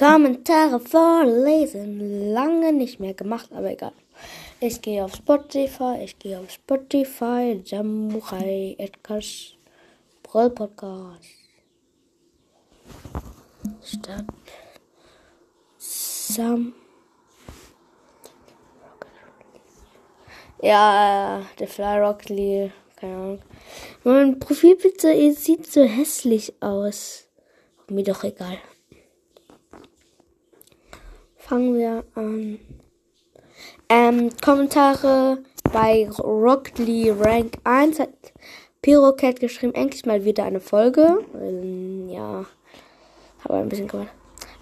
Kommentare vorlesen. Lange nicht mehr gemacht, aber egal. Ich gehe auf Spotify, ich gehe auf Spotify, Jamurai, Edgars, Brawl Podcast. Stadt. Sam. Ja, der Fly Rock Lee, keine Ahnung. Mein Profilbild sieht so hässlich aus. Mir doch egal. Fangen wir an. Ähm, Kommentare bei Rock Lee Rank 1 hat Pyrocat geschrieben, endlich mal wieder eine Folge. Ähm, ja, habe ein bisschen gemacht.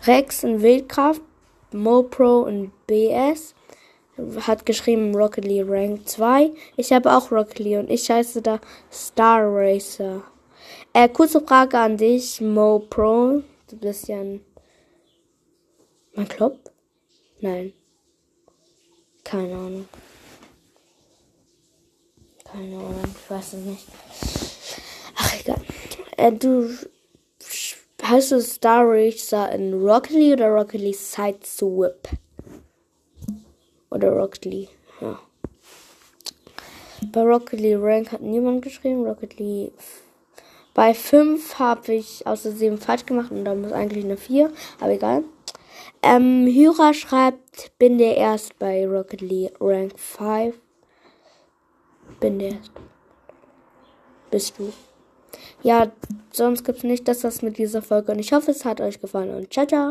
Rex in Wildkraft, MoPro und BS hat geschrieben League Rank 2. Ich habe auch League und ich heiße da Star Racer. Äh, kurze Frage an dich, Mo Pro. Du bist ja ein. Mein Club? Nein. Keine Ahnung. Keine Ahnung, ich weiß es nicht. Ach, egal. Äh, du. Heißt du Star Racer in Rocket League oder Rocket League Side Swip? Oder Rocket League, ja. Bei Rocket League Rank hat niemand geschrieben. Rocket League. Bei 5 habe ich außer 7 falsch gemacht und da muss eigentlich eine 4, aber egal. Ähm, Hyra schreibt, bin der erst bei Rocket League Rank 5. Bin der erst. Bist du. Ja, sonst gibt's nicht das was mit dieser Folge und ich hoffe, es hat euch gefallen und ciao, ciao.